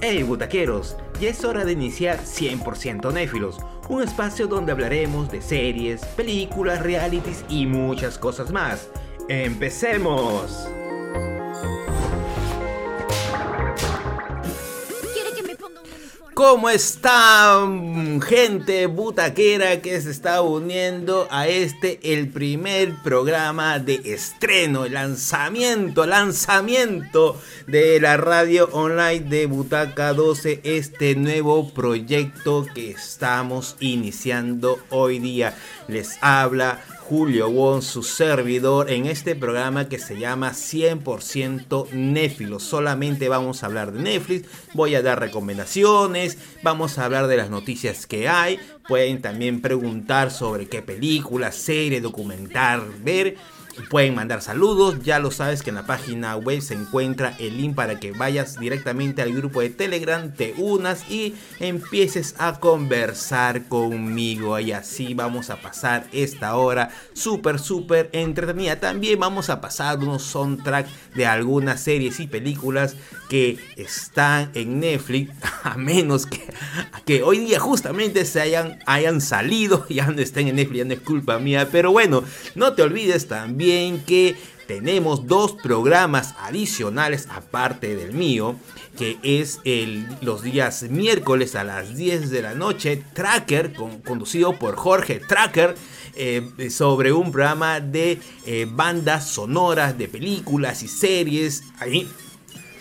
Hey butaqueros, ya es hora de iniciar 100% Néfilos, un espacio donde hablaremos de series, películas, realities y muchas cosas más. ¡Empecemos! ¿Cómo están gente butaquera que se está uniendo a este, el primer programa de estreno, lanzamiento, lanzamiento de la radio online de Butaca 12, este nuevo proyecto que estamos iniciando hoy día? Les habla Julio Won, su servidor, en este programa que se llama 100% Netflix. Solamente vamos a hablar de Netflix, voy a dar recomendaciones, vamos a hablar de las noticias que hay, pueden también preguntar sobre qué película, serie, documental ver Pueden mandar saludos, ya lo sabes que en la página web se encuentra el link para que vayas directamente al grupo de Telegram, te unas y empieces a conversar conmigo. Y así vamos a pasar esta hora súper, súper entretenida. También vamos a pasar unos soundtrack de algunas series y películas que están en Netflix, a menos que, hoy día justamente se hayan, hayan salido, ya no estén en Netflix, ya no es culpa mía. Pero bueno, no te olvides también que tenemos dos programas adicionales aparte del mío, que es los días miércoles a las 10 de la noche, Tracker, conducido por Jorge Tracker, eh, sobre un programa de eh, bandas sonoras, de películas y series. Ahí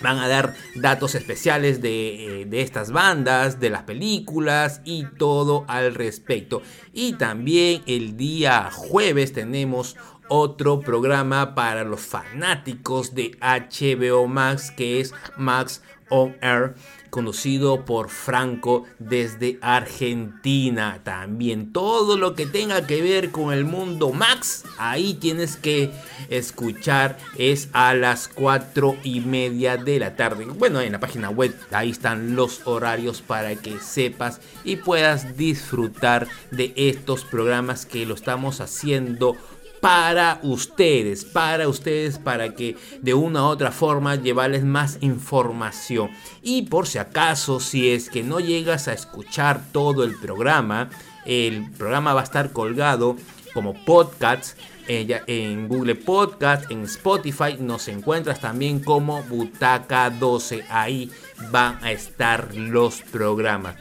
van a dar datos especiales de, eh, de, estas bandas, de las películas y todo al respecto. Y también el día jueves tenemos otro programa para los fanáticos de HBO Max que es Max On Air conocido por Franco desde Argentina. También todo lo que tenga que ver con el mundo Max, ahí tienes que escuchar. Es a las 4 y media de la tarde. Bueno, en la página web ahí están los horarios para que sepas y puedas disfrutar de estos programas que lo estamos haciendo para ustedes, para ustedes, para que de una u otra forma llevarles más información. Y por si acaso, si es que no llegas a escuchar todo el programa, el programa va a estar colgado como podcast eh, en Google Podcast, en Spotify, nos encuentras también como Butaca 12. Ahí van a estar los programas.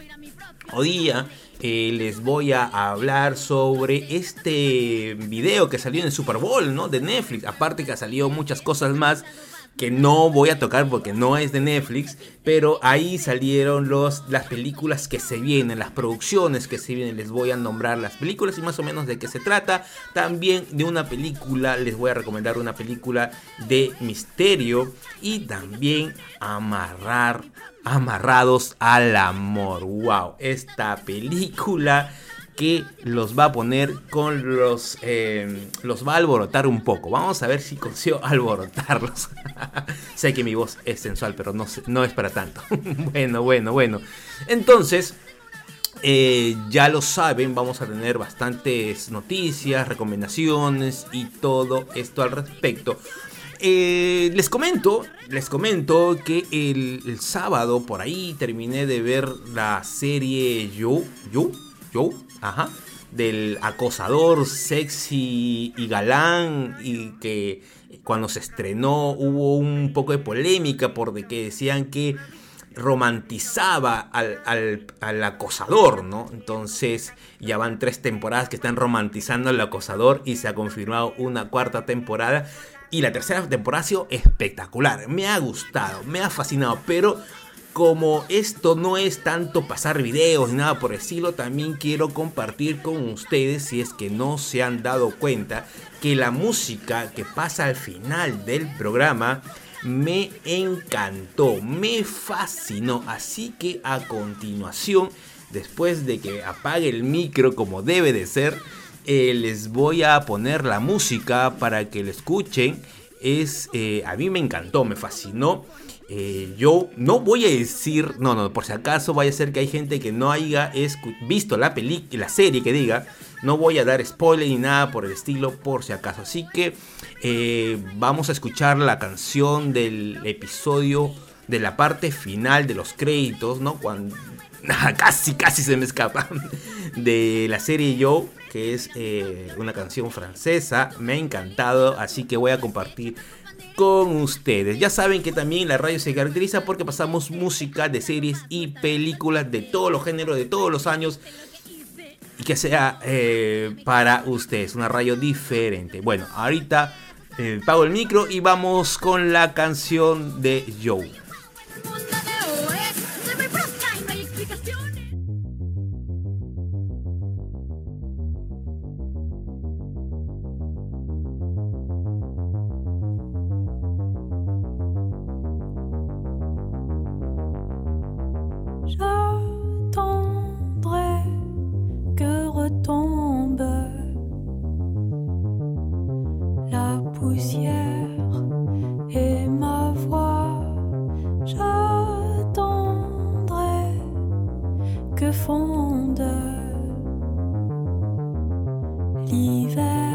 Hoy día les voy a hablar sobre este video que salió en el Super Bowl, ¿no? De Netflix. Aparte que ha salido muchas cosas más que no voy a tocar porque no es de Netflix, pero ahí salieron los, las películas que se vienen, las producciones que se vienen, les voy a nombrar las películas y más o menos de qué se trata. También de una película, les voy a recomendar una película de misterio y también amarrar amarrados al amor. Wow, esta película que los va a poner con los eh, los va a alborotar un poco. Vamos a ver si consigo alborotarlos. sé que mi voz es sensual, pero no, no es para tanto. bueno, bueno, bueno. Entonces, eh, ya lo saben, vamos a tener bastantes noticias, recomendaciones y todo esto al respecto. Eh, les comento, les comento que el, sábado por ahí terminé de ver la serie Yo, Yo, Yo, ajá, del acosador sexy y galán y que cuando se estrenó hubo un poco de polémica porque decían que romantizaba al, al, al, acosador, ¿no? Entonces ya van tres temporadas que están romantizando al acosador y se ha confirmado una cuarta temporada y la tercera temporada ha sido espectacular. Me ha gustado, me ha fascinado. Pero como esto no es tanto pasar videos ni nada por el estilo, también quiero compartir con ustedes, si es que no se han dado cuenta, que la música que pasa al final del programa me encantó, me fascinó. Así que a continuación, después de que apague el micro como debe de ser, eh, les voy a poner la música para que la escuchen. Es, eh, a mí me encantó, me fascinó. Eh, yo no voy a decir, no, no, por si acaso vaya a ser que hay gente que no haya visto la película, la serie que diga, no voy a dar spoiler ni nada por el estilo, por si acaso. Así que vamos a escuchar la canción del episodio de la parte final de los créditos, ¿no? Cuando casi, casi se me escapa de la serie Joe, que es eh, una canción francesa. Me ha encantado, así que voy a compartir con ustedes. Ya saben que también la radio se caracteriza porque pasamos música de series y películas de todos los géneros, de todos los años. Y que sea eh, para ustedes una radio diferente. Bueno, ahorita eh, pago el micro y vamos con la canción de Joe. diva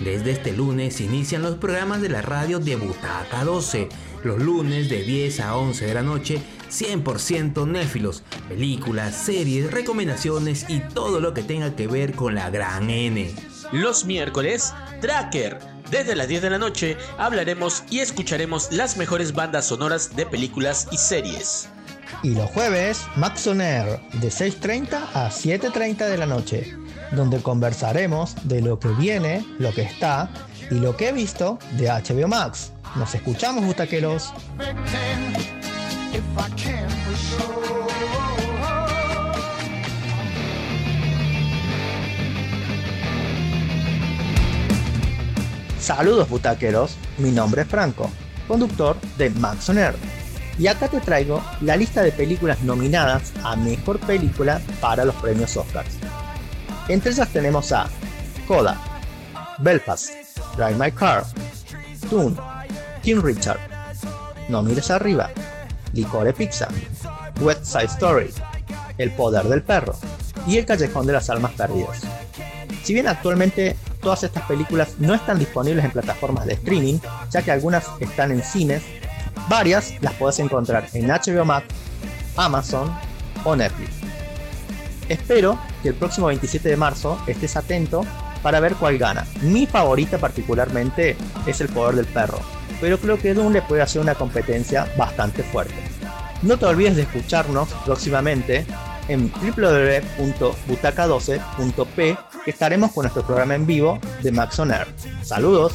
Desde este lunes inician los programas de la radio de Butaca 12. Los lunes de 10 a 11 de la noche, 100% néfilos. Películas, series, recomendaciones y todo lo que tenga que ver con la gran N. Los miércoles, Tracker. Desde las 10 de la noche hablaremos y escucharemos las mejores bandas sonoras de películas y series. Y los jueves, Max de 6.30 a 7.30 de la noche donde conversaremos de lo que viene, lo que está y lo que he visto de HBO Max. Nos escuchamos, butaqueros. Saludos butaqueros, mi nombre es Franco, conductor de Max Air. Y acá te traigo la lista de películas nominadas a Mejor Película para los premios Oscars. Entre ellas tenemos a Coda, Belfast, Drive My Car, Toon, King Richard, No Mires Arriba, Licore Pizza, West Side Story, El Poder del Perro y El Callejón de las Almas Perdidas. Si bien actualmente todas estas películas no están disponibles en plataformas de streaming, ya que algunas están en cines, varias las puedes encontrar en HBO Max, Amazon o Netflix. Espero que el próximo 27 de marzo estés atento para ver cuál gana. Mi favorita particularmente es el poder del perro, pero creo que Dune le puede hacer una competencia bastante fuerte. No te olvides de escucharnos próximamente en www.butaca12.p que estaremos con nuestro programa en vivo de Max on Air. Saludos.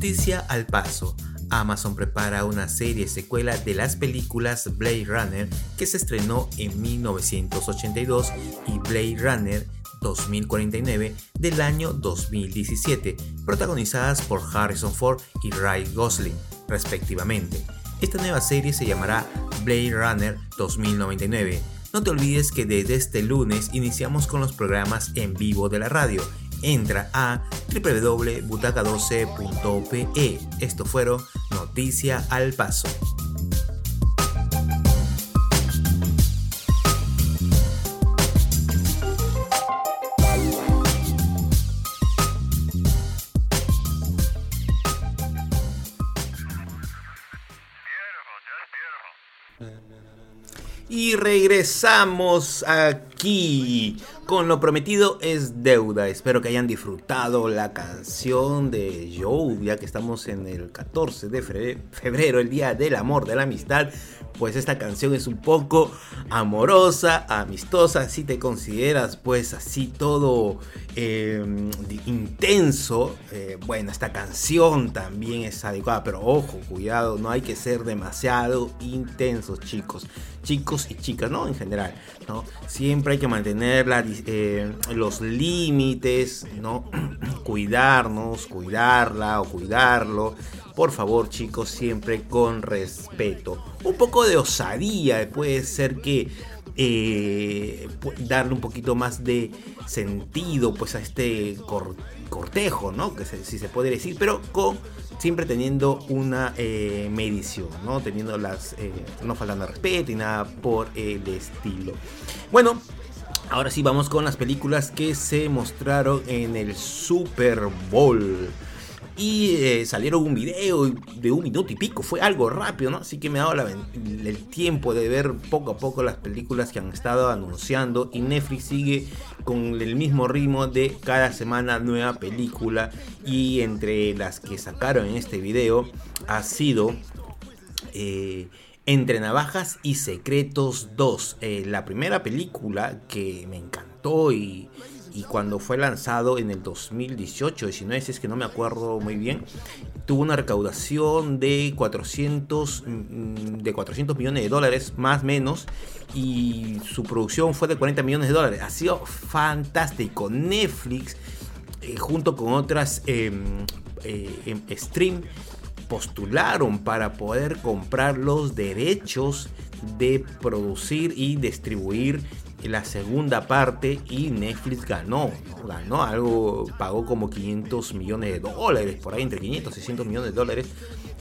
Noticia al paso. Amazon prepara una serie secuela de las películas Blade Runner que se estrenó en 1982 y Blade Runner 2049 del año 2017, protagonizadas por Harrison Ford y Ryan Gosling, respectivamente. Esta nueva serie se llamará Blade Runner 2099. No te olvides que desde este lunes iniciamos con los programas en vivo de la radio entra a www.butaca12.pe. Esto fueron Noticia al Paso. Y regresamos aquí con lo prometido es deuda. Espero que hayan disfrutado la canción de Joe, ya que estamos en el 14 de febrero, el día del amor, de la amistad. Pues esta canción es un poco amorosa, amistosa, si te consideras pues así todo em, intenso. Eh, bueno, esta canción también es adecuada, pero ojo, cuidado, no hay que ser demasiado intensos chicos, chicos y chicas, ¿no? En general, ¿no? Siempre hay que mantener la eh, los límites, ¿no? Cuidarnos, cuidarla o cuidarlo. Por favor, chicos, siempre con respeto. Un poco de osadía puede ser que eh, darle un poquito más de sentido pues a este cortejo, ¿no? Que si se puede decir, pero con siempre teniendo una eh, medición, ¿no? Teniendo las no faltando respeto y nada por el estilo. Bueno, Ahora sí vamos con las películas que se mostraron en el Super Bowl. Y eh, salieron un video de un minuto y pico, fue algo rápido, ¿no? Así que me ha dado el tiempo de ver poco a poco las películas que han estado anunciando. Y Netflix sigue con el mismo ritmo de cada semana nueva película. Y entre las que sacaron en este video ha sido... Eh, entre Navajas y Secretos 2. Eh, la primera película que me encantó y, cuando fue lanzado en el 2018, 19, si es que no me acuerdo muy bien, tuvo una recaudación de 400, mm, de 400 millones de dólares, más o menos, y su producción fue de 40 millones de dólares. Ha sido fantástico. Netflix, eh, junto con otras em, eh, em, stream, postularon para poder comprar los derechos de producir y distribuir la segunda parte y Netflix ganó, ganó algo, pagó como 500 millones de dólares, por ahí entre 500 y 600 millones de dólares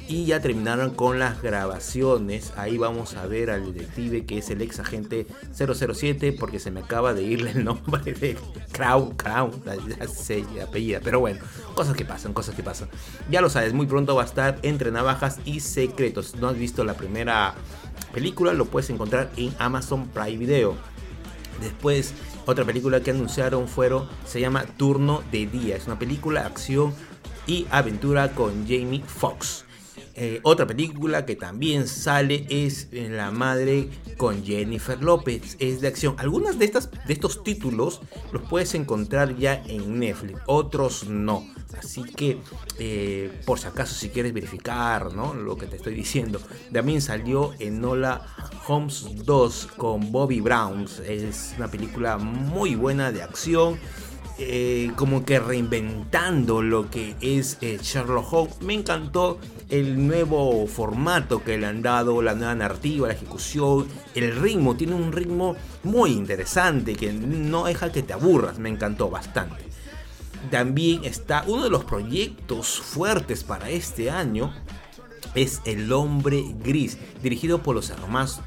y ya terminaron con las grabaciones. Ahí vamos a ver al detective que es el ex agente 007 porque se me acaba de irle el nombre de Crown, Crown, ya sé, apellida, pero bueno, cosas que pasan, cosas que pasan. Ya lo sabes, muy pronto va a estar entre navajas y secretos. No has visto la primera película, lo puedes encontrar en Amazon Prime Video. Después, otra película que anunciaron fueron, se llama Turno de Día. Es una película, acción y aventura con Jamie Foxx. Eh, otra película que también sale es La Madre con Jennifer López. Es de acción. Algunas de, de estos títulos los puedes encontrar ya en Netflix, otros no. Así que, eh, por si acaso, si quieres verificar ¿no? lo que te estoy diciendo, también salió en Nola Holmes 2 con Bobby Brown. Es una película muy buena de acción eh, como que reinventando lo que es eh, Sherlock Holmes. Me encantó el nuevo formato que le han dado, la nueva narrativa, la ejecución, el ritmo. Tiene un ritmo muy interesante que no deja que te aburras. Me encantó bastante. También está uno de los proyectos fuertes para este año. Es El hombre gris, dirigido por los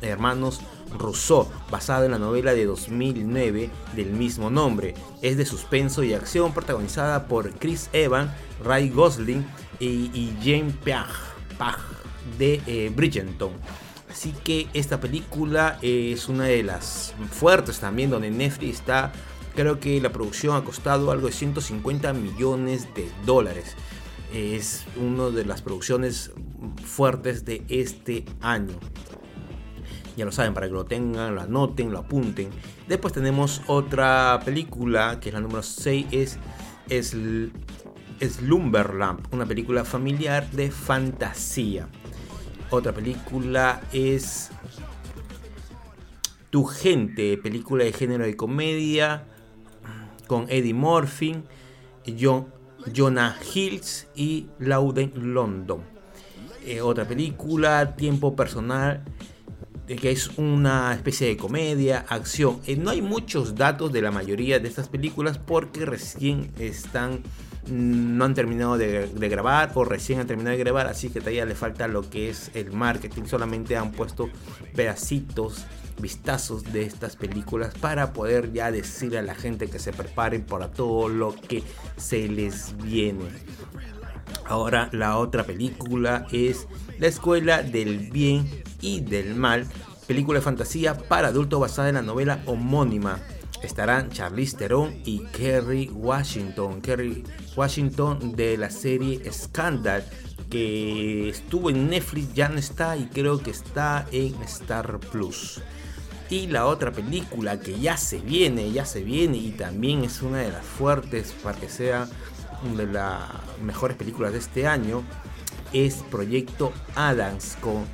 hermanos Rousseau, basado en la novela de 2009 del mismo nombre. Es de suspenso y acción protagonizada por Chris Evans, Ray Gosling y, James Page, de eh, Bridgerton. Así que esta película es una de las fuertes también donde Netflix está. Creo que la producción ha costado algo de 150 millones de dólares. Es una de las producciones fuertes de este año. Ya lo saben, para que lo tengan, lo anoten, lo apunten. Después tenemos otra película, que es la número 6, es, es Slumberland, una película familiar de fantasía. Otra película es Tu gente, película de género de comedia con Eddie Murphy, John, Jonah Hills y Lauden London. Eh, otra película, Tiempo Personal, que es una especie de comedia, acción. Eh, no hay muchos datos de la mayoría de estas películas porque recién están mm, no han terminado de, grabar o recién han terminado de grabar, así que todavía le falta lo que es el marketing. Solamente han puesto pedacitos, vistazos de estas películas para poder ya decirle a la gente que se preparen para todo lo que se les viene. Ahora la otra película es La Escuela del Bien y del Mal, película de fantasía para adultos basada en la novela homónima. Estarán Charlize Theron y Kerry Washington. Kerry Washington de la serie Scandal que estuvo en Netflix, ya no está y creo que está en Star Plus. Y la otra película que ya se viene, ya se viene y también es una de las fuertes para que sea de las mejores películas de este año es Proyecto Adams con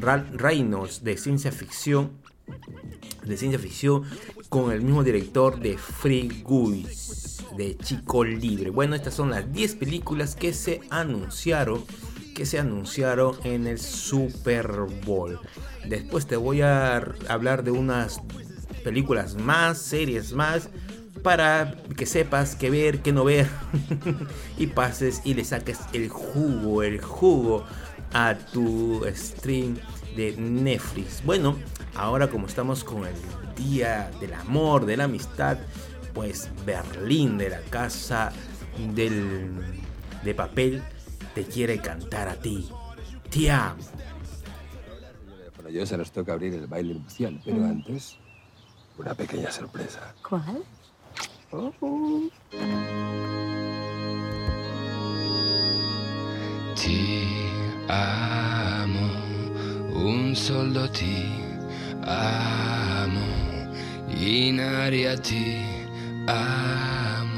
Ralph Reynolds de ciencia ficción de ciencia ficción con el mismo director de Free Guy de Chico Libre. Bueno, estas son las 10 películas que se anunciaron que se anunciaron en el Super Bowl. Después te voy a hablar de unas películas más, series más para que sepas qué ver, qué no ver y pases y le saques el jugo, el jugo a tu stream de Netflix. Bueno, ahora como estamos con el día del amor, de la amistad, pues Berlín de la casa del, de papel te quiere cantar a ti. Te amo. Bueno, yo se nos toca abrir el baile nupcial, pero mm. antes una pequeña sorpresa. ¿Cuál? Ti amo, un soldo ti amo, in aria ti amo.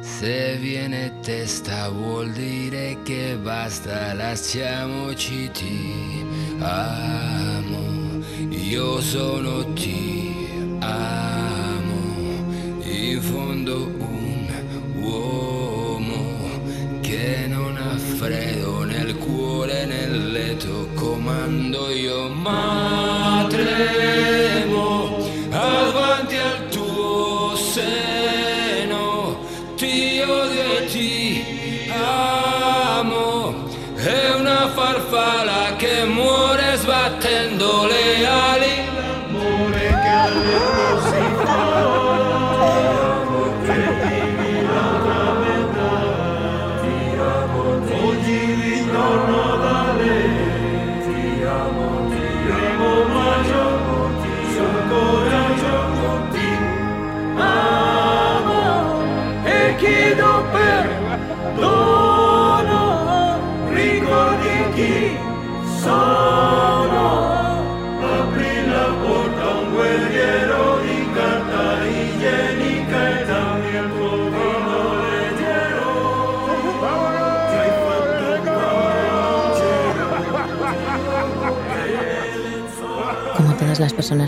Se viene testa vuol dire che basta, lasciamoci ti amo, io sono ti amo. In fondo un uomo che non ha freddo cuando yo más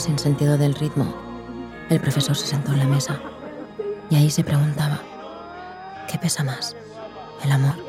sin sentido del ritmo, el profesor se sentó en la mesa y ahí se preguntaba, ¿qué pesa más? ¿El amor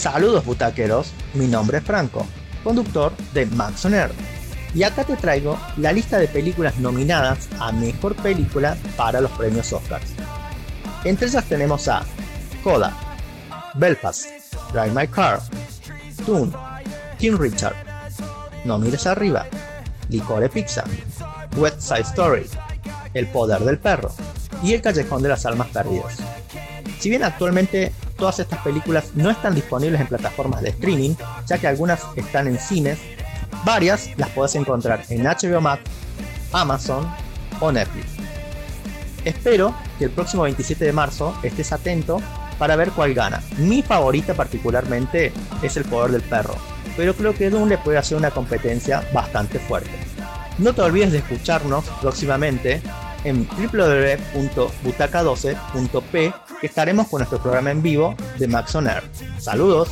Saludos butaqueros, mi nombre es Franco, conductor de Max on Air. Y acá te traigo la lista de películas nominadas a Mejor Película para los premios Oscars. Entre ellas tenemos a Coda, Belfast, Drive My Car, Toon, King Richard, No Mires Arriba, Licore Pizza, West Side Story, El Poder del Perro y El Callejón de las Almas Perdidas. Si bien actualmente todas estas películas no están disponibles en plataformas de streaming, ya que algunas están en cines, varias las puedes encontrar en HBO Max, Amazon o Netflix. Espero que el próximo 27 de marzo estés atento para ver cuál gana. Mi favorita particularmente es El Poder del Perro, pero creo que Dune le puede hacer una competencia bastante fuerte. No te olvides de escucharnos próximamente en www.butaca12.p que estaremos con nuestro programa en vivo de Max on. Saludos.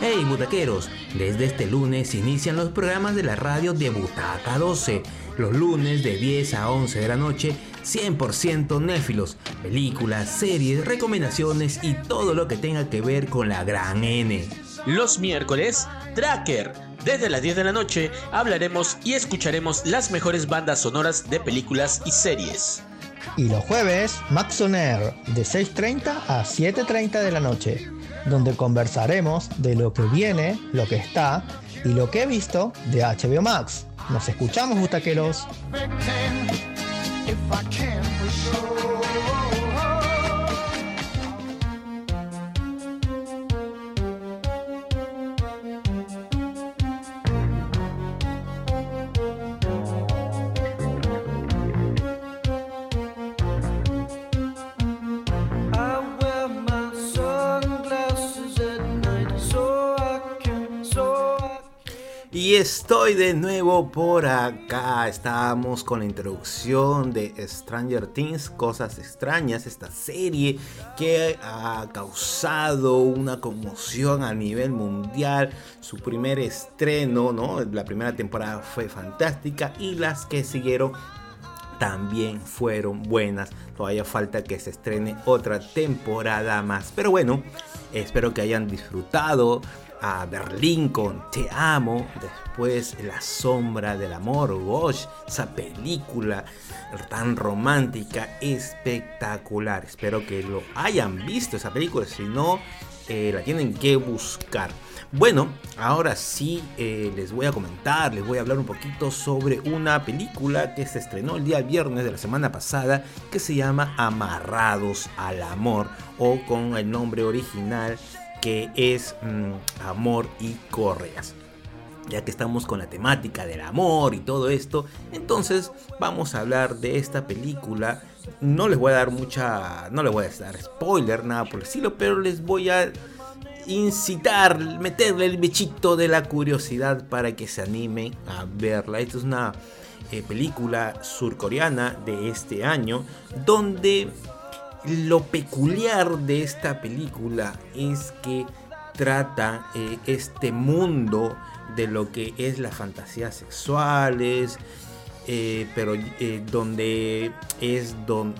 Hey butaqueros, desde este lunes inician los programas de la radio de Butaca 12, los lunes de 10 a 11 de la noche, 100% néfilos, películas, series, recomendaciones y todo lo que tenga que ver con la gran N. Los miércoles, Tracker. Desde las 10 de la noche hablaremos y escucharemos las mejores bandas sonoras de películas y series. Y los jueves, Max on Air, de 6.30 a 7.30 de la noche, donde conversaremos de lo que viene, lo que está y lo que he visto de HBO Max. Nos escuchamos, butaqueros. Estoy de nuevo por acá. Estamos con la introducción de Stranger Things, Cosas Extrañas, esta serie que ha causado una conmoción a nivel mundial. Su primer estreno, ¿no? La primera temporada fue fantástica y las que siguieron también fueron buenas. Todavía falta que se estrene otra temporada más. Pero bueno, espero que hayan disfrutado a Berlín con Te Amo, después La Sombra del Amor, Wash, esa película tan romántica, espectacular. Espero que lo hayan visto esa película, si no, eh, la tienen que buscar. Bueno, ahora sí eh, les voy a comentar, les voy a hablar un poquito sobre una película que se estrenó el día viernes de la semana pasada que se llama Amarrados al Amor o con el nombre original que es mm, Amor y Correas ya que estamos con la temática del amor y todo esto, entonces vamos a hablar de esta película. No les voy a dar mucha, no les voy a dar spoiler, nada por el estilo, pero les voy a incitar, meterle el bichito de la curiosidad para que se animen a verla. Esta es una eh, película surcoreana de este año donde lo peculiar de esta película es que trata eh, este mundo de lo que es las fantasías sexuales, eh, pero donde es don,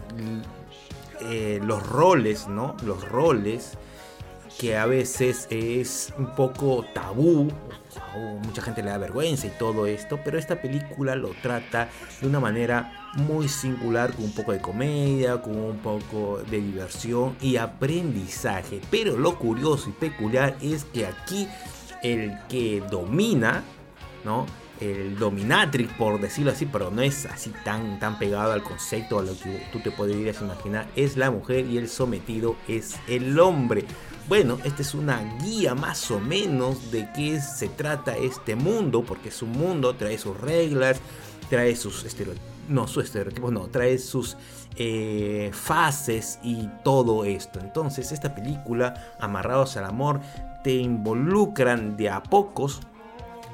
los roles, ¿no? Los roles que a veces es un poco tabú, mucha gente le da vergüenza y todo esto, pero esta película lo trata de una manera muy singular, con un poco de comedia, con un poco de diversión y aprendizaje. Pero lo curioso y peculiar es que aquí el que domina, ¿no? el dominatrix, por decirlo así, pero no es así tan, tan pegado al concepto, a lo que tú te podrías imaginar, es la mujer y el sometido es el hombre. Bueno, esta es una guía más o menos de qué se trata este mundo, porque es un mundo, trae sus reglas, trae sus estereotipos, no, sus trae sus eh, fases y todo esto. Entonces, esta película, Amarrados al Amor, te involucran de a pocos,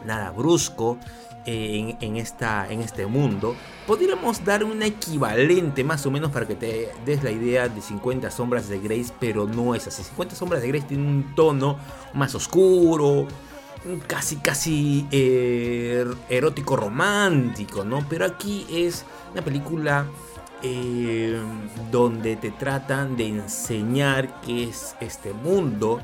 nada brusco, en, esta, en este mundo, podríamos dar un equivalente más o menos para que te des la idea de 50 sombras de Grace, pero no es así. 50 sombras de Grace tiene un tono más oscuro, casi casi eh, erótico romántico, ¿no? Pero aquí es una película eh, donde te tratan de enseñar qué es este mundo,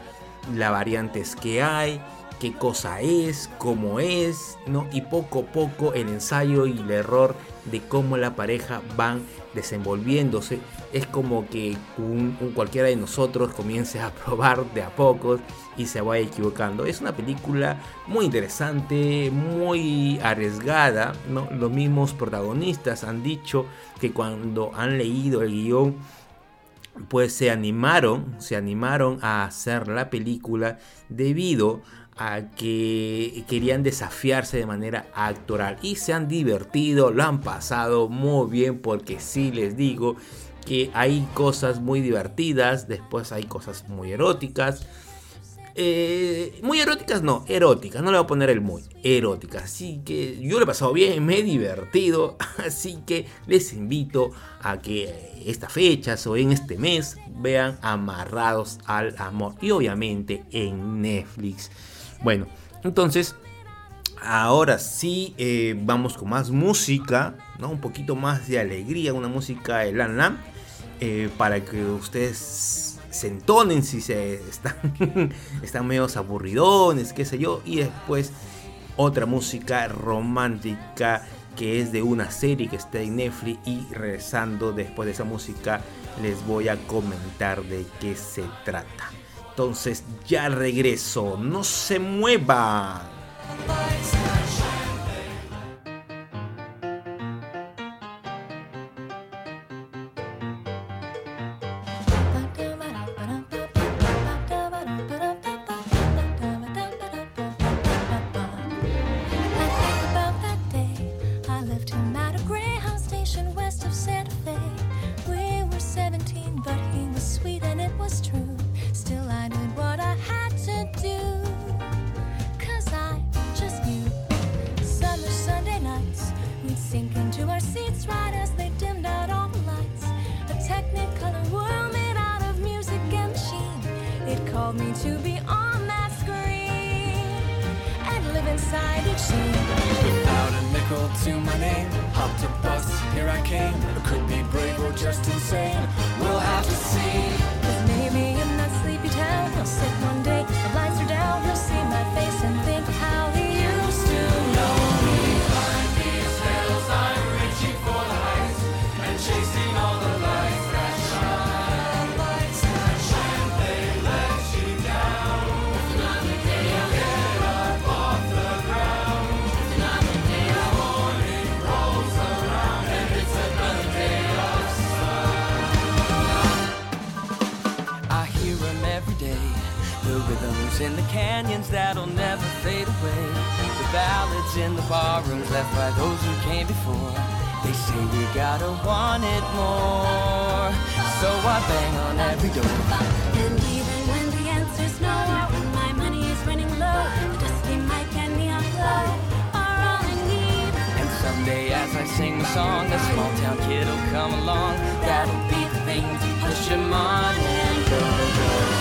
las variantes que hay, qué cosa es, cómo es, ¿no? Y poco a poco el ensayo y el error de cómo la pareja van desenvolviéndose. Es como que un, cualquiera de nosotros comience a probar de a poco y se vaya equivocando. Es una película muy interesante, muy arriesgada, ¿no? Los mismos protagonistas han dicho que cuando han leído el guion pues se animaron, se animaron a hacer la película debido a que querían desafiarse de manera actoral y se han divertido, lo han pasado muy bien porque sí les digo que hay cosas muy divertidas, después hay cosas muy eróticas. Eh, muy eróticas, no, eróticas, no le voy a poner el muy, eróticas. Así que yo lo he pasado bien, me he divertido. Así que les invito a que estas fechas o en este mes vean Amarrados al Amor. Y obviamente en Netflix. Bueno, entonces, ahora sí eh, vamos con más música, ¿no? Un poquito más de alegría, una música de Lan Lan, eh, para que ustedes se entonen si se están, están medio aburridones, qué sé yo, y después otra música romántica que es de una serie que está en Netflix y regresando después de esa música les voy a comentar de qué se trata. Entonces ya regreso, no se mueva. far left by those who came before. They say we gotta want it more. So I bang on every door. And even when the answer's no, when my money is running low, the dusty mic and the glow are all I need. And someday as I sing the song, a small town kid'll come along. That'll be the thing to push him on and go, go.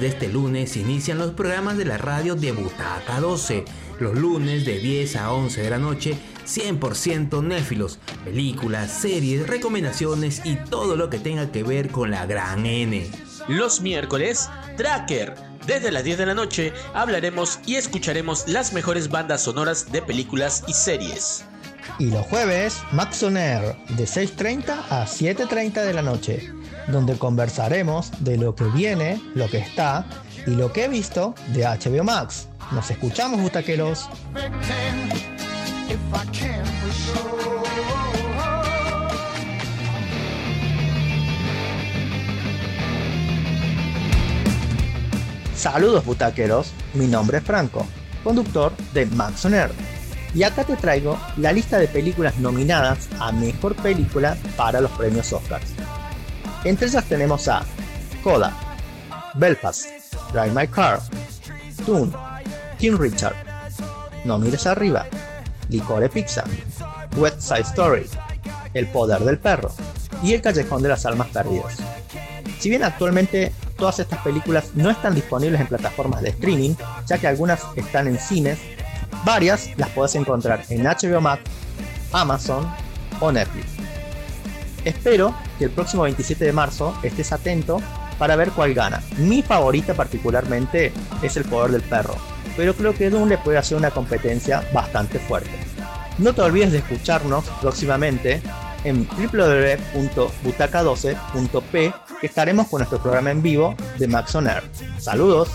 Desde este lunes inician los programas de la radio de Butaca 12. Los lunes de 10 a 11 de la noche, 100% néfilos, películas, series, recomendaciones y todo lo que tenga que ver con la gran N. Los miércoles, Tracker. Desde las 10 de la noche hablaremos y escucharemos las mejores bandas sonoras de películas y series. Y los jueves, Max On Air, de 6.30 a 7.30 de la noche, donde conversaremos de lo que viene, lo que está y lo que he visto de HBO Max. Nos escuchamos, butaqueros. Saludos butaqueros, mi nombre es Franco, conductor de Max On Air. Y acá te traigo la lista de películas nominadas a Mejor Película para los premios Oscars. Entre ellas tenemos a Coda, Belfast, Drive My Car, Toon, King Richard, No Mires Arriba, Licore Pizza, West Side Story, El Poder del Perro y El Callejón de las Almas Perdidas. Si bien actualmente todas estas películas no están disponibles en plataformas de streaming, ya que algunas están en cines, varias las puedes encontrar en HBO Max, Amazon o Netflix. Espero que el próximo 27 de marzo estés atento para ver cuál gana. Mi favorita particularmente es El Poder del Perro, pero creo que Dune le puede hacer una competencia bastante fuerte. No te olvides de escucharnos próximamente en www.butaca12.p que estaremos con nuestro programa en vivo de Max On Air. Saludos.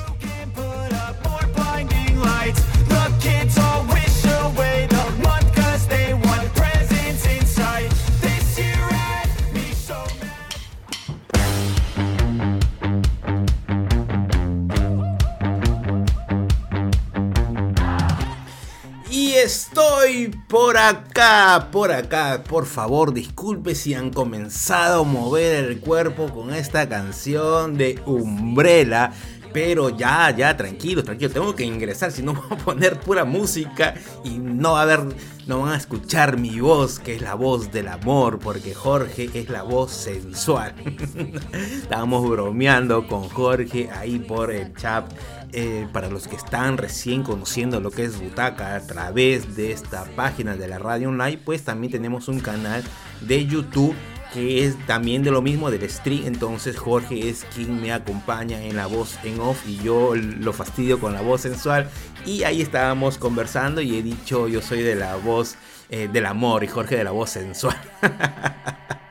Por acá, por acá. Por favor, disculpe si han comenzado a mover el cuerpo con esta canción de Umbrella. Pero ya, ya, tranquilo, tranquilo. Tengo que ingresar, si no voy a poner pura música y no va a haber, no van a escuchar mi voz, que es la voz del amor, porque Jorge es la voz sensual. Estábamos bromeando con Jorge ahí por el chat. Eh, para los que están recién conociendo lo que es Butaca a través de esta página de la radio online, pues también tenemos un canal de YouTube que es también de lo mismo del stream. Entonces Jorge es quien me acompaña en la voz en off y yo lo fastidio con la voz sensual. Y ahí estábamos conversando y he dicho yo soy de la voz eh, del amor y Jorge de la voz sensual.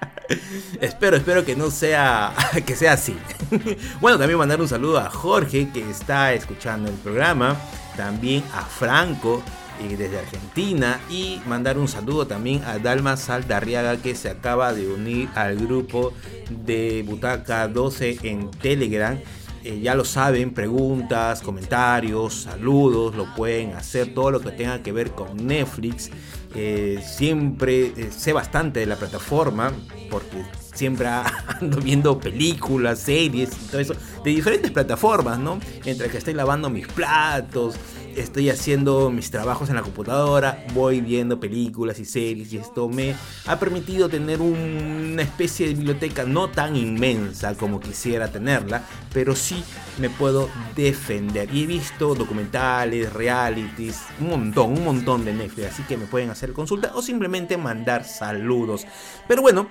espero, espero que no sea, que sea así. bueno, también mandar un saludo a Jorge que está escuchando el programa. También a Franco eh, desde Argentina y mandar un saludo también a Dalma Saldarriaga que se acaba de unir al grupo de Butaca 12 en Telegram. Eh, ya lo saben, preguntas, comentarios, saludos, lo pueden hacer, todo lo que tenga que ver con Netflix. Eh, siempre eh, sé bastante de la plataforma porque siempre ando viendo películas, series y todo eso de diferentes plataformas, ¿no? Entre que estoy lavando mis platos, estoy haciendo mis trabajos en la computadora, voy viendo películas y series y esto me ha permitido tener una especie de biblioteca no tan inmensa como quisiera tenerla, pero sí me puedo defender. Y he visto documentales, realities, un montón, un montón de Netflix, así que me pueden hacer consulta o simplemente mandar saludos. Pero bueno,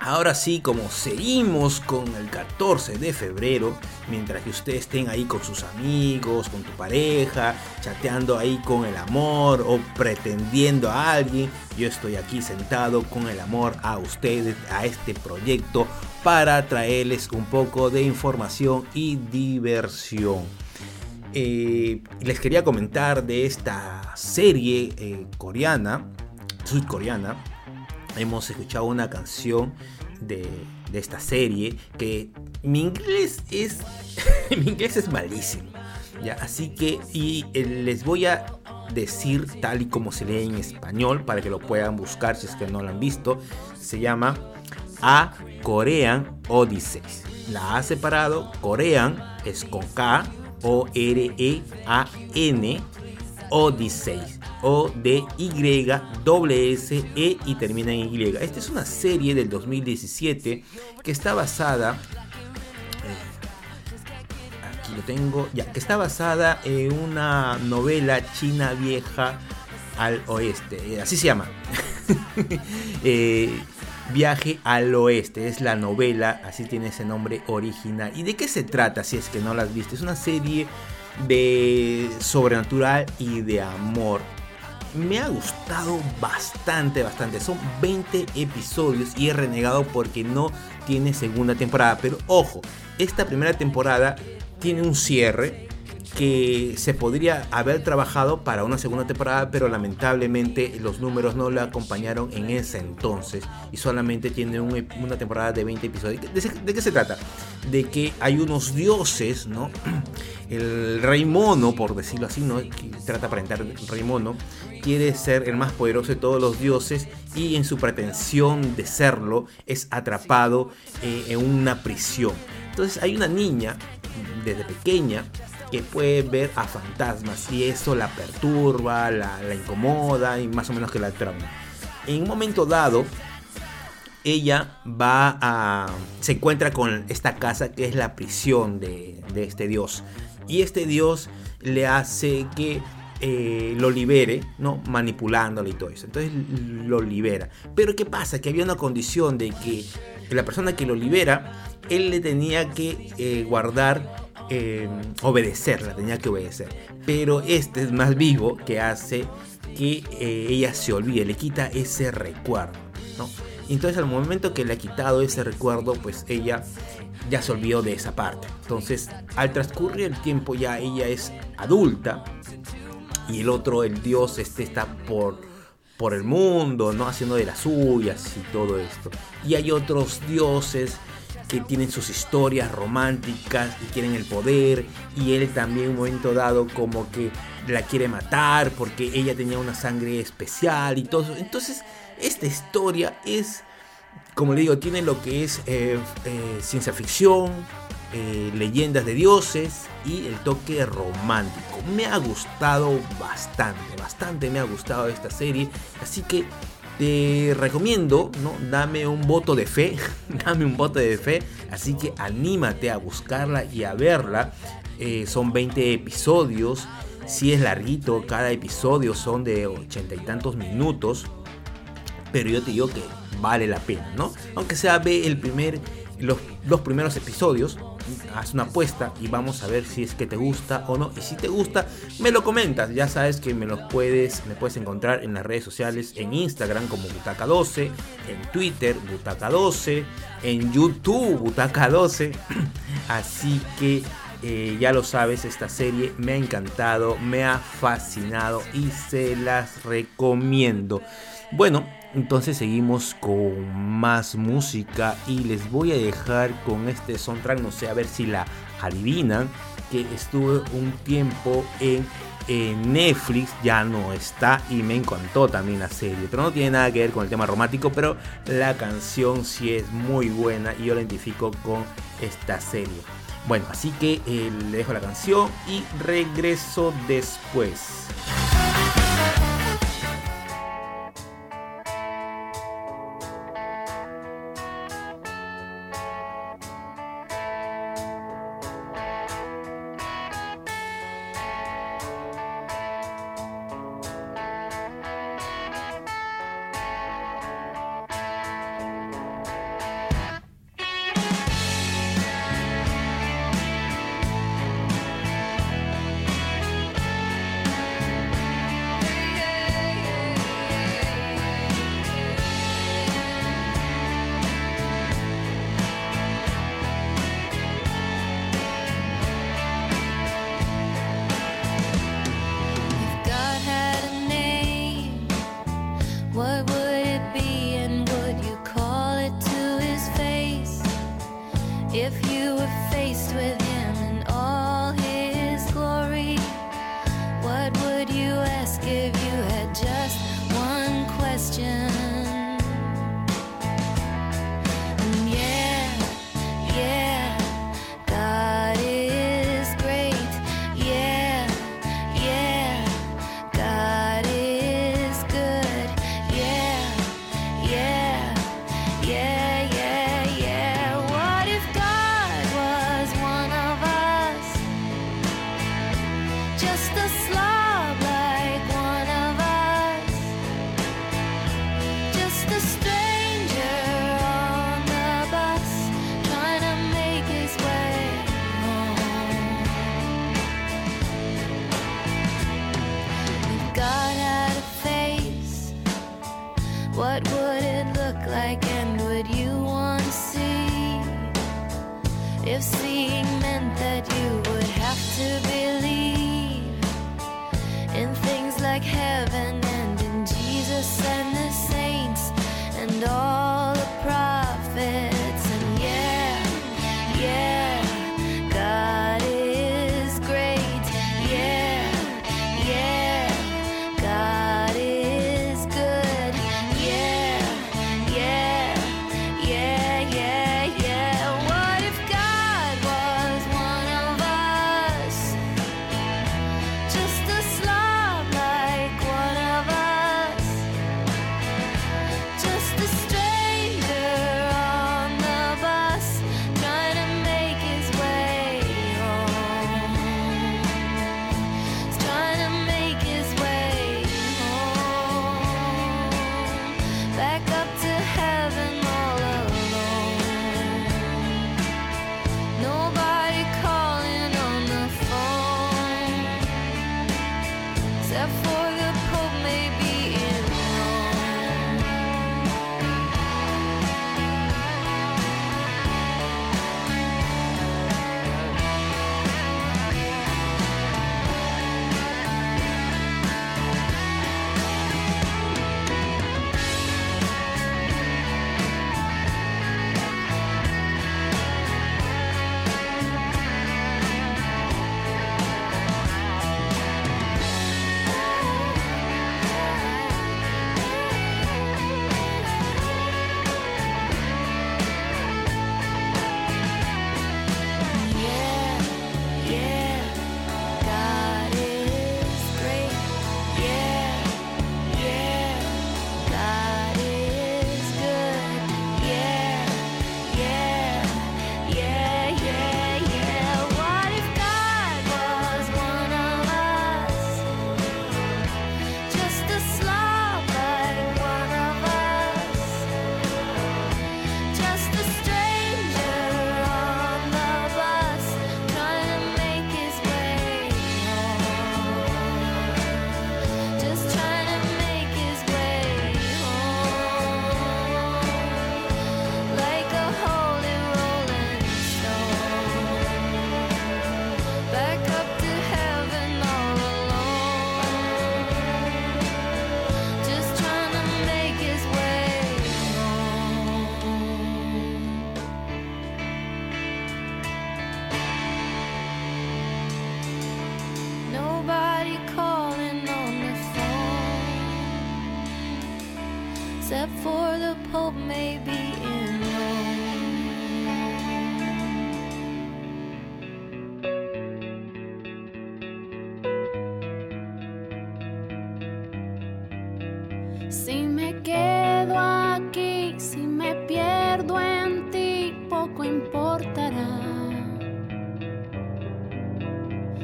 Ahora sí, como seguimos con el 14 de febrero, mientras que ustedes estén ahí con sus amigos, con tu pareja, chateando ahí con el amor o pretendiendo a alguien, yo estoy aquí sentado con el amor a ustedes, a este proyecto, para traerles un poco de información y diversión. Eh, les quería comentar de esta serie eh, coreana, sudcoreana, hemos escuchado una canción de, esta serie que mi inglés es mi inglés es malísimo ya así que y eh, les voy a decir tal y como se lee en español para que lo puedan buscar si es que no lo han visto. Se llama A Korean Odyssey. La A separado Korean es con K O R E A N Odyssey o d y s e y termina en Y. Esta es una serie del 2017 que está basada eh, aquí lo tengo, ya, que está basada en una novela china vieja al oeste, eh, así se llama. Eh, Viaje al oeste es la novela, así tiene ese nombre original. ¿Y de qué se trata si es que no la has visto? Es una serie de sobrenatural y de amor me ha gustado bastante, bastante. Son 20 episodios y he renegado porque no tiene segunda temporada. Pero ojo, esta primera temporada tiene un cierre que se podría haber trabajado para una segunda temporada, pero lamentablemente los números no la acompañaron en ese entonces y solamente tiene una temporada de 20 episodios. ¿De, qué se trata? De que hay unos dioses, ¿no? El rey mono, por decirlo así, ¿no? Que trata de aparentar rey mono, quiere ser el más poderoso de todos los dioses y en su pretensión de serlo es atrapado eh, en una prisión. Entonces hay una niña desde pequeña que puede ver a fantasmas y eso la perturba, la, incomoda y más o menos que la trama. En un momento dado, ella va a. se encuentra con esta casa que es la prisión de, este dios. Y este dios le hace que eh, lo libere, ¿no? Manipulándolo y todo eso. Entonces lo libera. Pero ¿qué pasa? Que había una condición de que la persona que lo libera, él le tenía que eh, guardar eh, obedecerla, tenía que obedecer. Pero este es más vivo que hace que eh, ella se olvide, le quita ese recuerdo. ¿no? Entonces al momento que le ha quitado ese recuerdo, pues ella ya se olvidó de esa parte. Entonces al transcurrir el tiempo ya ella es adulta y el otro, el dios, este está por, por el mundo, ¿no? Haciendo de las suyas y todo esto. Y hay otros dioses que tienen sus historias románticas y quieren el poder y él también en un momento dado como que la quiere matar porque ella tenía una sangre especial y todo Entonces esta historia es, como le digo, tiene lo que es eh, eh, ciencia ficción, eh, leyendas de dioses y el toque romántico. Me ha gustado bastante, bastante me ha gustado esta serie. Así que te recomiendo, ¿no? Dame un voto de fe, dame un voto de fe, así que anímate a buscarla y a verla. Eh, son 20 episodios, si es larguito, cada episodio son de ochenta y tantos minutos, pero yo te digo que vale la pena, ¿no? Aunque sea ve el primer, los, los primeros episodios, haz una apuesta y vamos a ver si es que te gusta o no. Y si te gusta, me lo comentas. Ya sabes que me los puedes, me puedes encontrar en las redes sociales, en Instagram como Butaca12, en Twitter Butaca12, en YouTube Butaca12. Así que eh, ya lo sabes, esta serie me ha encantado, me ha fascinado y se las recomiendo. Bueno, entonces seguimos con más música y les voy a dejar con este soundtrack, no sé, a ver si la adivinan, que estuve un tiempo en, Netflix, ya no está y me encantó también la serie, pero no tiene nada que ver con el tema romántico, pero la canción sí es muy buena y yo la identifico con esta serie. Bueno, así que eh, le dejo la canción y regreso después.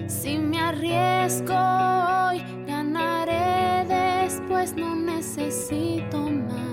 Si me arriesgo hoy, ganaré después, no necesito más.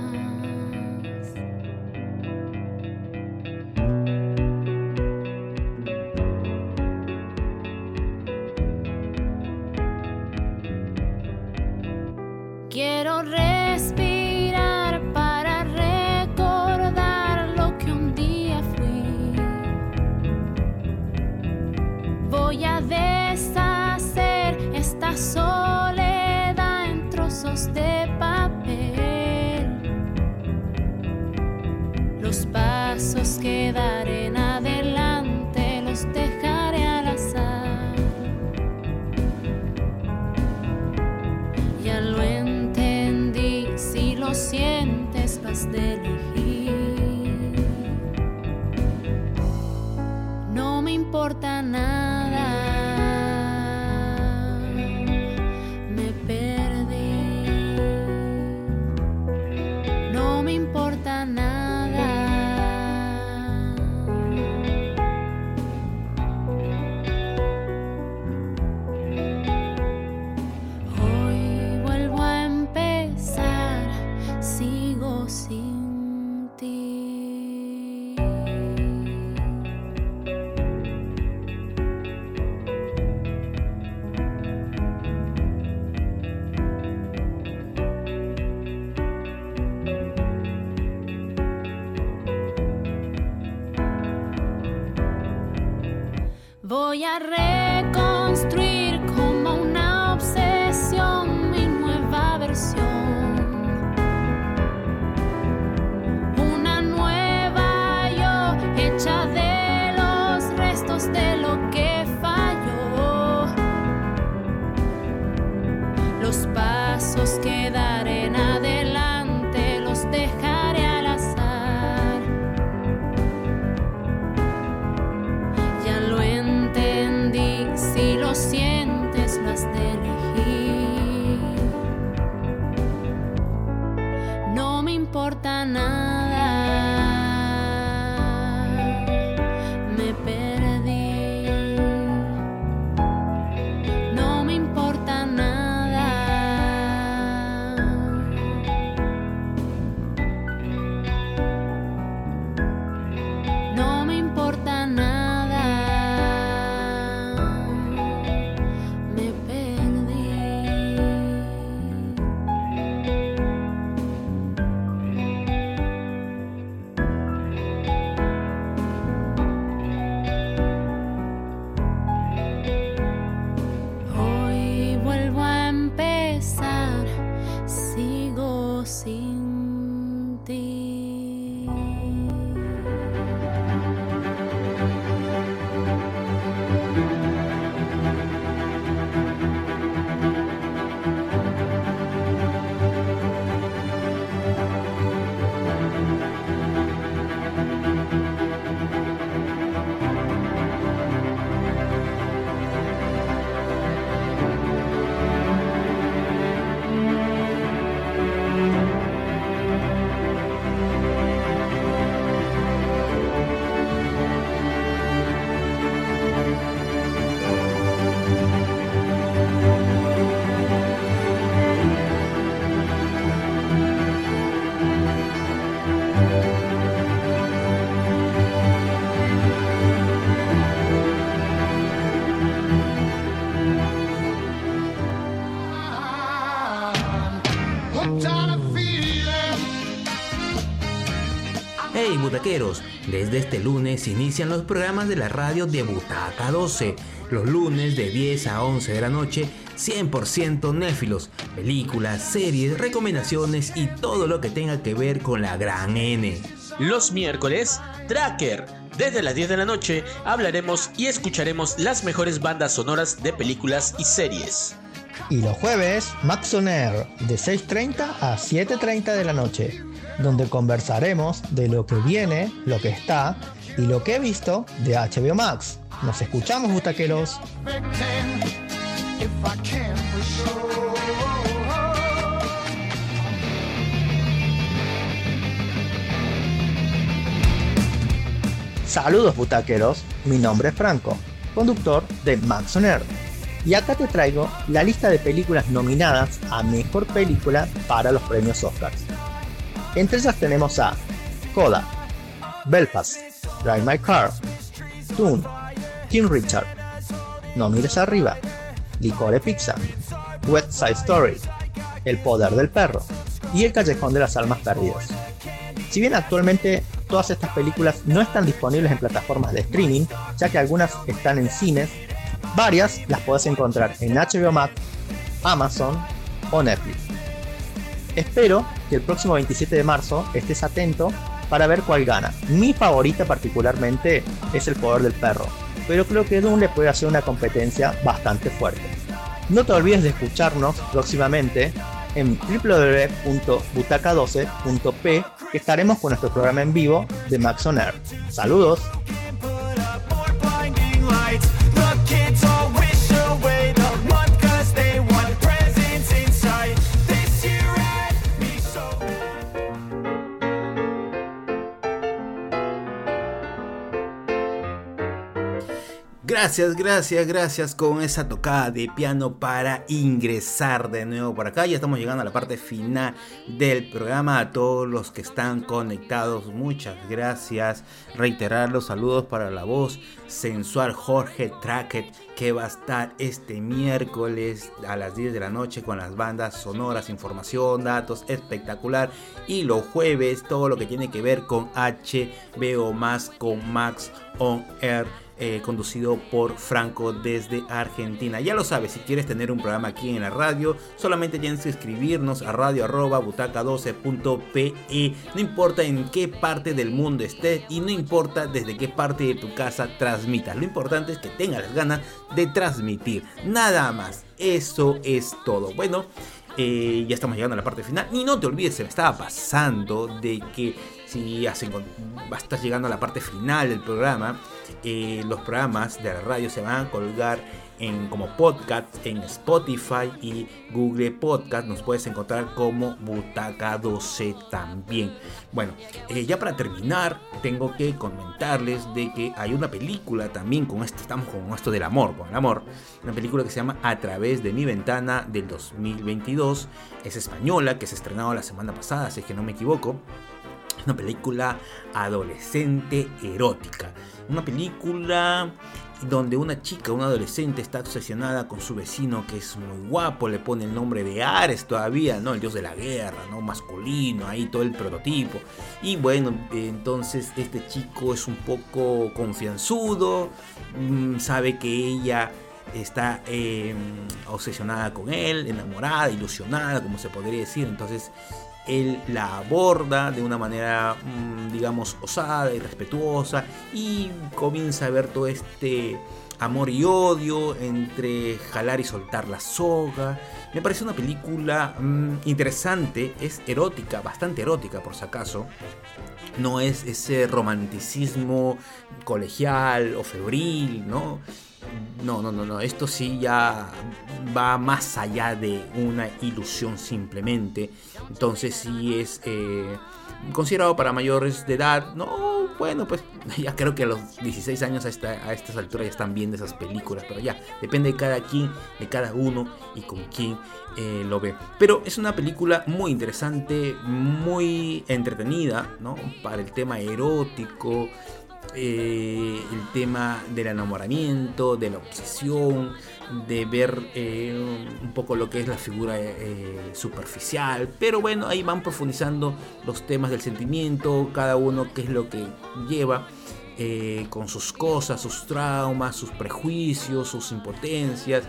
Pasos a reconstruir como una obsesión mi nueva versión. Una nueva yo hecha de los restos de lo que falló. Los pasos que Hey butaqueros, desde este lunes inician los programas de la radio de Butaca 12. Los lunes de 10 a 11 de la noche, 100% néfilos, películas, series, recomendaciones y todo lo que tenga que ver con la gran N. Los miércoles, Tracker. Desde las 10 de la noche hablaremos y escucharemos las mejores bandas sonoras de películas y series. Y los jueves, Max de 6.30 a 7.30 de la noche, donde conversaremos de lo que viene, lo que está y lo que he visto de HBO Max. Nos escuchamos, butaqueros. Saludos butaqueros, mi nombre es Franco, conductor de Max. Y acá te traigo la lista de películas nominadas a Mejor Película para los premios Oscars. Entre ellas tenemos a Coda, Belfast, Drive My Car, Toon, King Richard, No Mires Arriba, Licore Pizza, West Side Story, El Poder del Perro y El Callejón de las Almas Perdidas. Si bien actualmente todas estas películas no están disponibles en plataformas de streaming, ya que algunas están en cines, varias las puedes encontrar en HBO Max, Amazon o Netflix. Espero que el próximo 27 de marzo estés atento para ver cuál gana. Mi favorita particularmente es El Poder del Perro, pero creo que Dune le puede hacer una competencia bastante fuerte. No te olvides de escucharnos próximamente en www.butaca12.p que estaremos con nuestro programa en vivo de Max On. Saludos. Gracias, gracias, gracias con esa tocada de piano para ingresar de nuevo por acá. Ya estamos llegando a la parte final del programa. A todos los que están conectados, muchas gracias. Reiterar los saludos para la voz sensual Jorge Tracket que va a estar este miércoles a las 10 de la noche con las bandas sonoras, información, datos, espectacular. Y los jueves todo lo que tiene que ver con HBO con Max On Air eh, conducido por Franco desde Argentina. Ya lo sabes, si quieres tener un programa aquí en la radio, solamente tienes que escribirnos a radio butaca12.pe. No importa en qué parte del mundo estés y no importa desde qué parte de tu casa transmitas. Lo importante es que tengas las ganas de transmitir. Nada más. Eso es todo. Bueno. Eh, ya estamos llegando a la parte final. Y no te olvides, se me estaba pasando de que si estás llegando a la parte final del programa, eh, los programas de la radio se van a colgar en, como podcast en Spotify y Google Podcast. Nos puedes encontrar como Butaca 12 también. Bueno, eh, ya para terminar, tengo que comentarles de que hay una película también con esto, estamos con esto del amor, con el amor. Una película que se llama A través de mi ventana del 2022. Es española, que se estrenado la semana pasada, si es que no me equivoco. Una película adolescente erótica. Una película donde una chica, una adolescente está obsesionada con su vecino que es muy guapo, le pone el nombre de Ares todavía, ¿no? El dios de la guerra, ¿no? Masculino, ahí todo el prototipo. Y bueno, entonces este chico es un poco confianzudo, mm, sabe que ella está em, obsesionada con él, enamorada, ilusionada, como se podría decir. Entonces él la aborda de una manera, mm, digamos, osada y respetuosa y comienza a ver todo este amor y odio entre jalar y soltar la soga. Me parece una película mm, interesante, es erótica, bastante erótica por si acaso. No es ese romanticismo colegial o febril, ¿no? No, no, no, no. Esto sí ya va más allá de una ilusión simplemente. Entonces sí es eh, considerado para mayores de edad. No, bueno, pues ya creo que a los 16 años a, estas alturas ya están viendo esas películas. Pero ya, depende de cada quien, de cada uno y con quién eh, lo ve. Pero es una película muy interesante, muy entretenida, ¿no? Para el tema erótico. Eh, el tema del enamoramiento, de la obsesión, de ver eh, un poco lo que es la figura eh, superficial, pero bueno, ahí van profundizando los temas del sentimiento, cada uno qué es lo que lleva. eh, con sus cosas, sus traumas, sus prejuicios, sus impotencias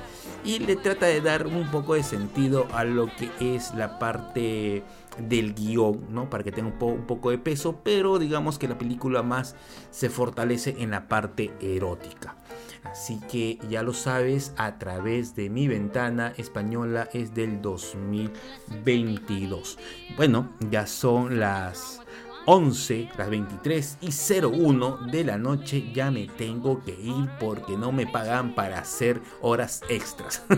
y le trata de dar un poco de sentido a lo que es la parte del guion, ¿no? Para que tenga un, un, poco de peso, pero digamos que la película más se fortalece en la parte erótica. Así que ya lo sabes, a través de mi ventana española es del 2022. Bueno, ya son las 11, las 23 y 01 de la noche ya me tengo que ir porque no me pagan para hacer horas extras.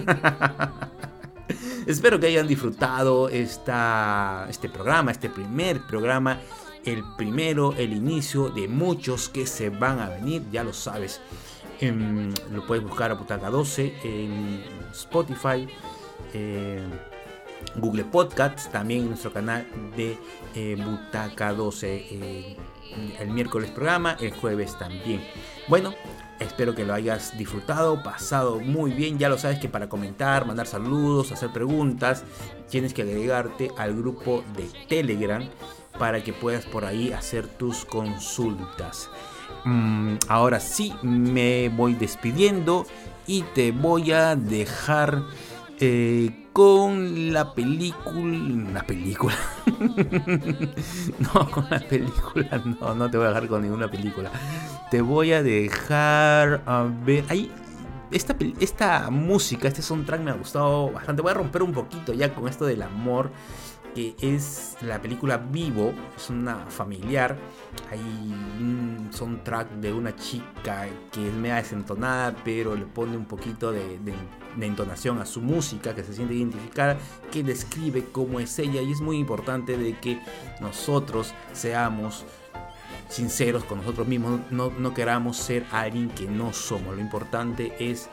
Espero que hayan disfrutado esta, este programa, este primer programa, el primero, el inicio de muchos que se van a venir, ya lo sabes. En, lo puedes buscar a Butaca 12 en Spotify. Eh, Google Podcasts, también en nuestro canal de eh, Butaca 12. Eh, el miércoles programa, el jueves también. Bueno, espero que lo hayas disfrutado, pasado muy bien. Ya lo sabes que para comentar, mandar saludos, hacer preguntas, tienes que agregarte al grupo de Telegram para que puedas por ahí hacer tus consultas. Mm, ahora sí, me voy despidiendo y te voy a dejar eh, con la película. La película. no, con la película. No, no te voy a dejar con ninguna película. Te voy a dejar a ver. Ahí. Esta, esta música, este soundtrack me ha gustado bastante. Voy a romper un poquito ya con esto del amor que es la película Vivo, es una familiar. Hay un soundtrack de una chica que es media desentonada, pero le pone un poquito de, de, de, entonación a su música, que se siente identificada, que describe cómo es ella. Y es muy importante de que nosotros seamos sinceros con nosotros mismos, no, no queramos ser alguien que no somos. Lo importante es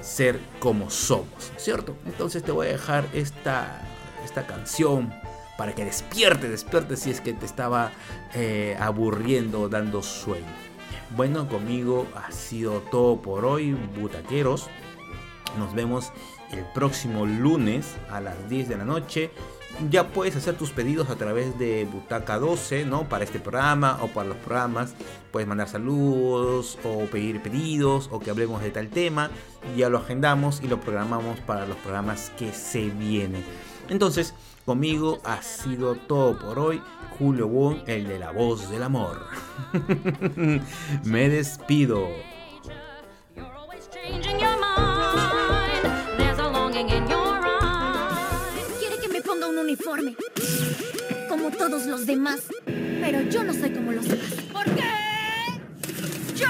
ser como somos, ¿cierto? Entonces te voy a dejar esta, esta canción para que despierte, despierte si es que te estaba eh, aburriendo, dando sueño. Bueno, conmigo ha sido todo por hoy, butaqueros. Nos vemos el próximo lunes a las 10 de la noche. Ya puedes hacer tus pedidos a través de Butaca 12, ¿no? Para este programa o para los programas. Puedes mandar saludos o pedir pedidos o que hablemos de tal tema. Ya lo agendamos y lo programamos para los programas que se vienen. Entonces, Conmigo ha sido todo por hoy. Julio Wong, el de la voz del amor. Me despido. Quiere que me ponga un uniforme. Como todos los demás. Pero yo no soy como los demás. ¿Por qué? Yo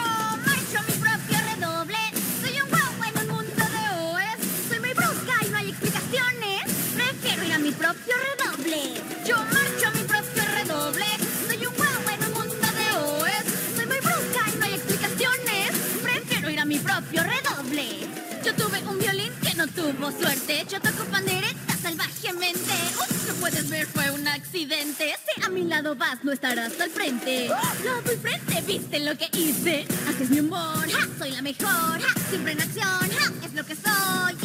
tuvo suerte. Yo toco pandereta salvajemente. Ups, lo puedes ver, fue un accidente. Si a mi lado vas, no estarás al frente. Lado y frente, viste lo que hice. Así es mi humor, ja, soy la mejor. Ja, siempre en acción, ja, es lo que soy.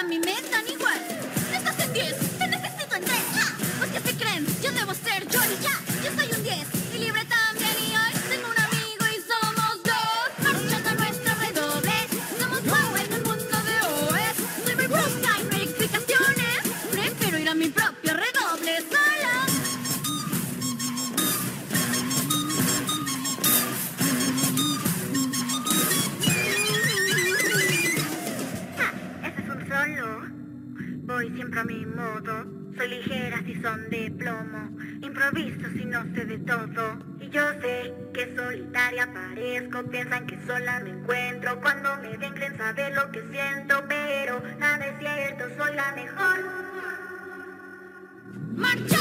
A mí me dan A mi modo. Soy ligera si son de plomo. Improviso si no sé de todo. Y yo sé que solitaria parezco. Piensan que sola me encuentro. Cuando me ven creen saber lo que siento. Pero nada es cierto, soy la mejor. Marcha